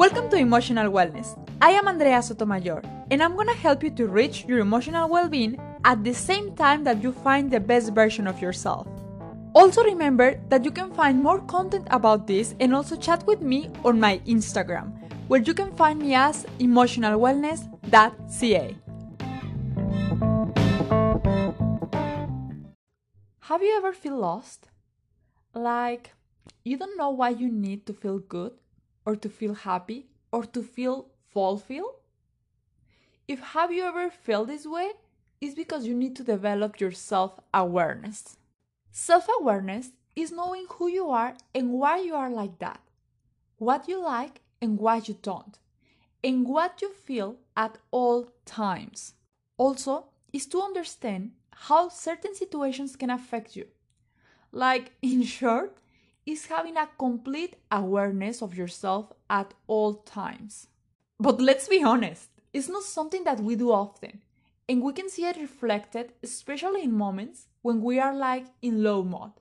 Welcome to Emotional Wellness. I am Andrea Sotomayor, and I'm gonna help you to reach your emotional well being at the same time that you find the best version of yourself. Also, remember that you can find more content about this and also chat with me on my Instagram, where you can find me as emotionalwellness.ca. Have you ever feel lost? Like you don't know why you need to feel good or to feel happy or to feel fulfilled? If have you ever felt this way, it's because you need to develop your self-awareness. Self-awareness is knowing who you are and why you are like that. What you like and what you don't. And what you feel at all times. Also, is to understand how certain situations can affect you. Like, in short, is having a complete awareness of yourself at all times. But let's be honest, it's not something that we do often, and we can see it reflected especially in moments when we are like in low mode,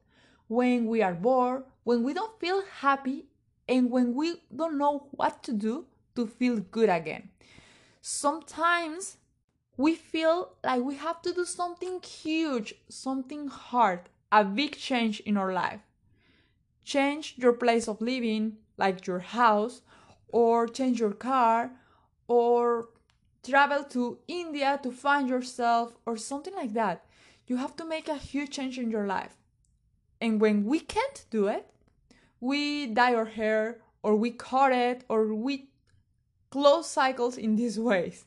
when we are bored, when we don't feel happy, and when we don't know what to do to feel good again. Sometimes we feel like we have to do something huge, something hard, a big change in our life change your place of living, like your house, or change your car, or travel to India to find yourself, or something like that. You have to make a huge change in your life. And when we can't do it, we dye our hair, or we cut it, or we close cycles in these ways.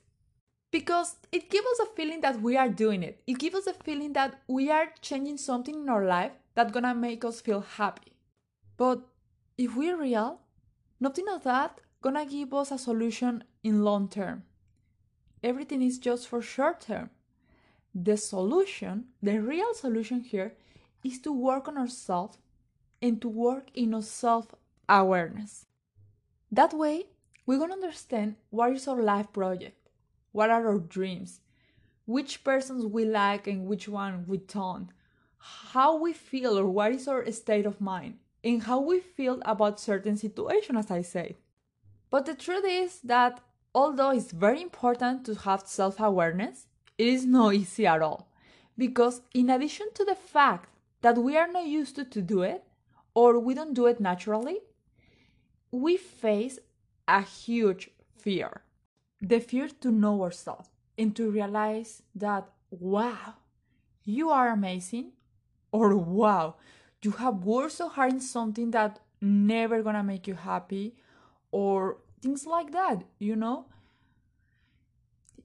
Because it gives us a feeling that we are doing it. It gives us a feeling that we are changing something in our life that's gonna make us feel happy. But if we're real, nothing of that gonna give us a solution in long term. Everything is just for short term. The solution, the real solution here, is to work on ourselves and to work in our self awareness. That way, we're gonna understand what is our life project, what are our dreams, which persons we like and which one we don't, how we feel or what is our state of mind, in how we feel about certain situations, as I said. But the truth is that although it's very important to have self awareness, it is not easy at all. Because, in addition to the fact that we are not used to, to do it, or we don't do it naturally, we face a huge fear the fear to know ourselves and to realize that, wow, you are amazing, or wow, you have worked so hard in something that never gonna make you happy or things like that you know?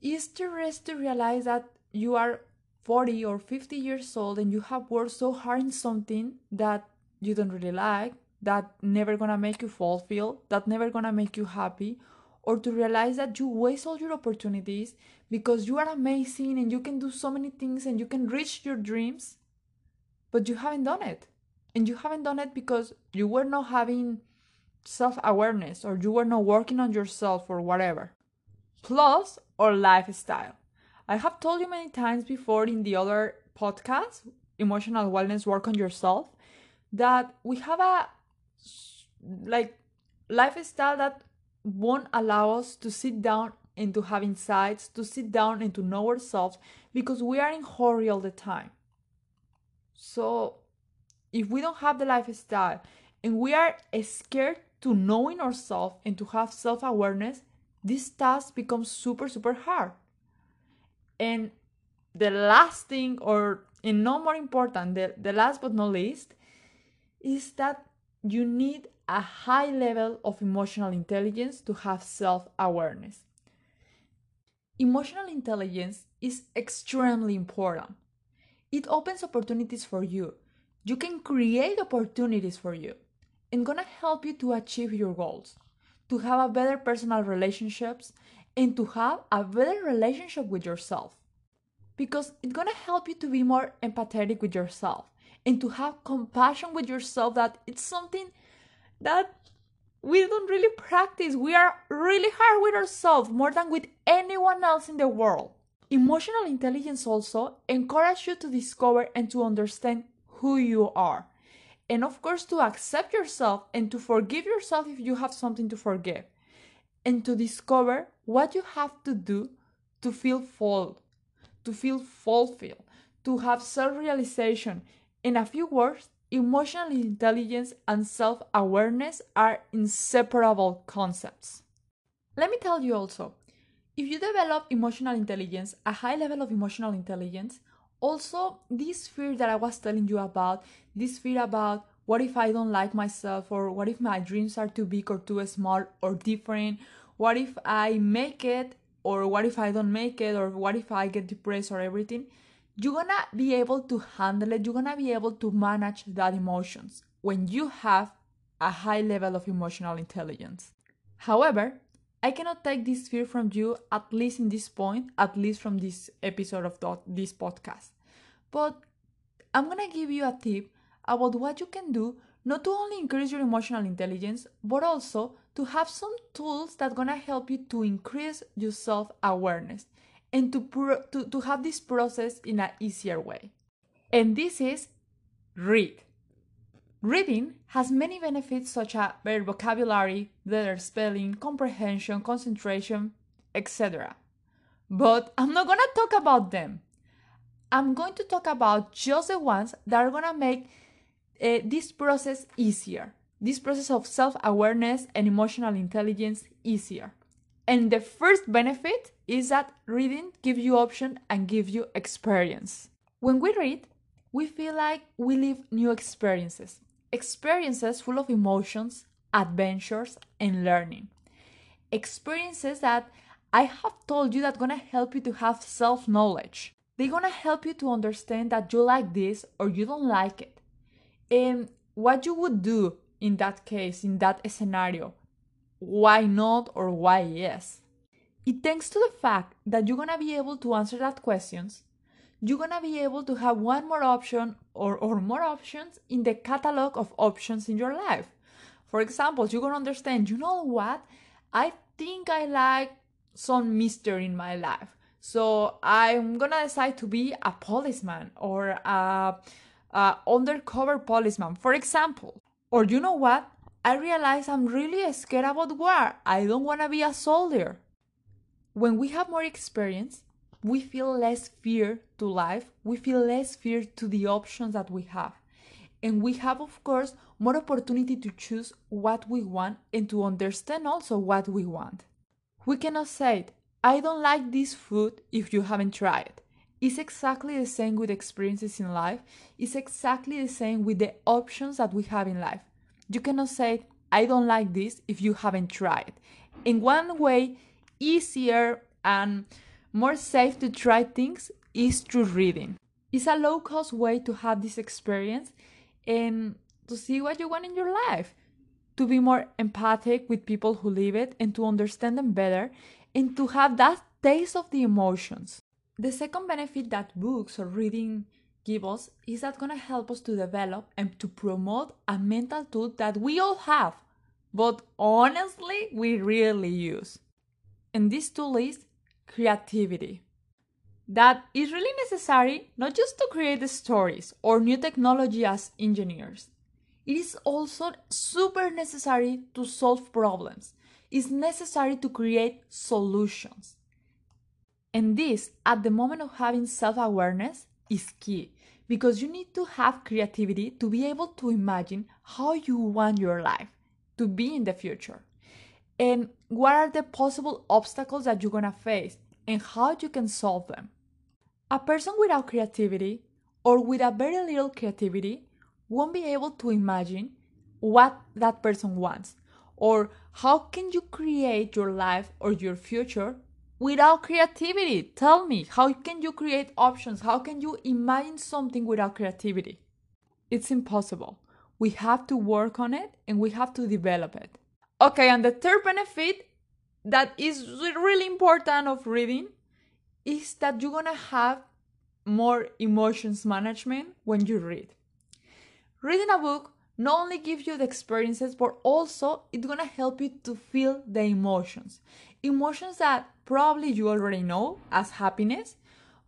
It's the rest to realize that you are 40 or 50 years old and you have worked so hard in something that you don't really like that never gonna make you fulfill that never gonna make you happy or to realize that you waste all your opportunities because you are amazing and you can do so many things and you can reach your dreams but you haven't done it and you haven't done it because you were not having self awareness or you were not working on yourself or whatever. Plus, or lifestyle. I have told you many times before in the other podcast, Emotional Wellness Work on Yourself, that we have a like lifestyle that won't allow us to sit down and to have insights, to sit down and to know ourselves because we are in hurry all the time. So if we don't have the lifestyle and we are scared to knowing ourselves and to have self-awareness this task becomes super super hard. And the last thing or and no more important the, the last but not least is that you need a high level of emotional intelligence to have self-awareness. Emotional intelligence is extremely important. It opens opportunities for you you can create opportunities for you. And gonna help you to achieve your goals to have a better personal relationships and to have a better relationship with yourself. Because it's gonna help you to be more empathetic with yourself and to have compassion with yourself that it's something that we don't really practice. We are really hard with ourselves more than with anyone else in the world. Emotional intelligence also encourages you to discover and to understand who you are. And of course, to accept yourself and to forgive yourself if you have something to forgive. and to discover what you have to do to feel full, to feel fulfilled, to have self realization. In a few words, emotional intelligence and self awareness are inseparable concepts. Let me tell you also if you develop emotional intelligence, a high level of emotional intelligence, also this fear that I was telling you about, this fear about what if I don't like myself, or what if my dreams are too big or too small or different, what if I make it, or what if I don't make it, or what if I get depressed or everything, you're gonna be able to handle it, you're gonna be able to manage that emotions when you have a high level of emotional intelligence. However, I cannot take this fear from you, at least in this point, at least from this episode of this podcast. But I'm gonna give you a tip about what you can do not to only increase your emotional intelligence, but also to have some tools that gonna help you to increase your self-awareness and to, pro- to, to have this process in an easier way. And this is read. Reading has many benefits such as better vocabulary, better spelling, comprehension, concentration, etc. But I'm not gonna talk about them. I'm going to talk about just the ones that are gonna make uh, this process easier, this process of self awareness and emotional intelligence easier. And the first benefit is that reading gives you option and gives you experience. When we read, we feel like we live new experiences experiences full of emotions, adventures, and learning. Experiences that I have told you that gonna help you to have self-knowledge. They're gonna help you to understand that you like this or you don't like it. And what you would do in that case, in that scenario. Why not or why yes? It thanks to the fact that you're gonna be able to answer that questions you're gonna be able to have one more option or, or more options in the catalog of options in your life. For example, you're gonna understand, you know what? I think I like some mystery in my life. So I'm gonna decide to be a policeman or a, a undercover policeman, for example. Or you know what? I realize I'm really scared about war. I don't wanna be a soldier. When we have more experience, we feel less fear to life, we feel less fear to the options that we have. And we have, of course, more opportunity to choose what we want and to understand also what we want. We cannot say, I don't like this food if you haven't tried it. It's exactly the same with experiences in life. It's exactly the same with the options that we have in life. You cannot say, I don't like this if you haven't tried. In one way, easier and more safe to try things is through reading. It's a low cost way to have this experience and to see what you want in your life, to be more empathic with people who live it and to understand them better and to have that taste of the emotions. The second benefit that books or reading give us is that to help us to develop and to promote a mental tool that we all have, but honestly, we rarely use. And this tool is creativity. That is really necessary not just to create the stories or new technology as engineers. It is also super necessary to solve problems. It's necessary to create solutions. And this, at the moment of having self awareness, is key because you need to have creativity to be able to imagine how you want your life to be in the future and what are the possible obstacles that you're gonna face and how you can solve them. A person without creativity or with a very little creativity won't be able to imagine what that person wants or how can you create your life or your future without creativity? Tell me how can you create options? How can you imagine something without creativity? It's impossible. We have to work on it and we have to develop it Okay, and the third benefit that is really important of reading is that you're gonna have more emotions management when you read. Reading a book not only gives you the experiences, but also it's gonna help you to feel the emotions. Emotions that probably you already know as happiness,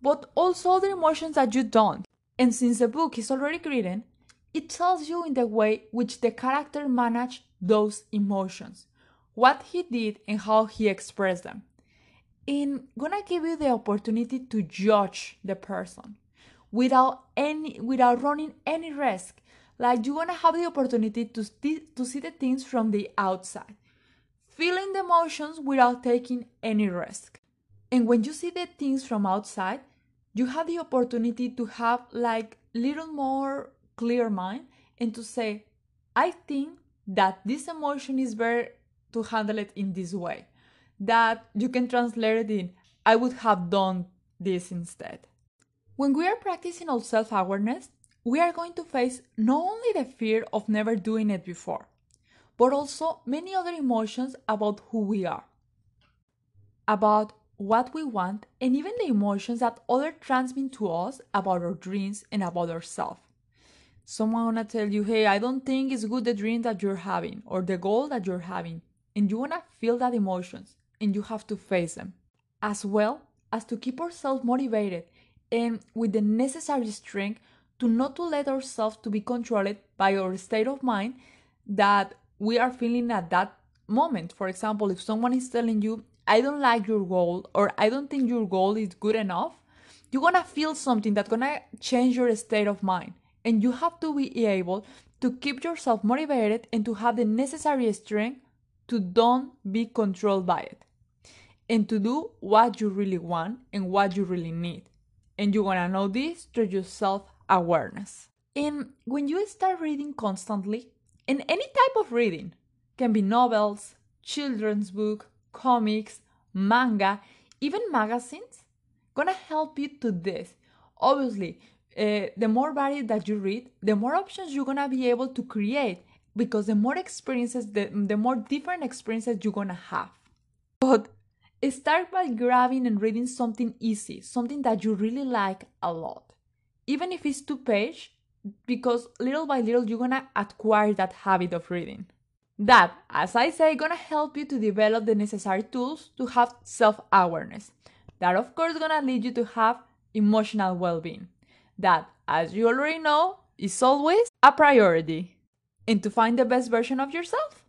but also other emotions that you don't. And since the book is already written, it tells you in the way which the character managed those emotions. what he did and how he expressed them. And gonna give you the opportunity to judge the person without any without running any risk. Like you wanna have the opportunity to, to see the things from the outside, feeling the emotions without taking any risk. And when you see the things from outside, you have the opportunity to have like little more clear mind and to say, I think that this emotion is better to handle it in this way. That you can translate it in, I would have done this instead. When we are practicing our self awareness, we are going to face not only the fear of never doing it before, but also many other emotions about who we are, about what we want, and even the emotions that others transmit to us about our dreams and about ourselves. Someone gonna tell you, hey, I don't think it's good the dream that you're having or the goal that you're having, and you wanna feel that emotions and you have to face them, as well as to keep ourselves motivated and with the necessary strength to not to let ourselves to be controlled by our state of mind that we are feeling at that moment. For example, if someone is telling you, I don't like your goal or I don't think your goal is good enough, you're gonna feel something that's gonna change your state of mind. And you have to be able to keep yourself motivated and to have the necessary strength to don't be controlled by it. And to do what you really want and what you really need. And you're gonna know this through your self awareness. And when you start reading constantly, in any type of reading, can be novels, children's book, comics, manga, even magazines, gonna help you to this. Obviously, uh, the more varied that you read, the more options you're gonna be able to create because the more experiences, the, the more different experiences you're gonna have. But start by grabbing and reading something easy, something that you really like a lot. Even if it's two page, because little by little you're gonna acquire that habit of reading. That, as I say, gonna help you to develop the necessary tools to have self-awareness. That of course gonna lead you to have emotional well-being. That, as you already know, is always a priority. And to find the best version of yourself.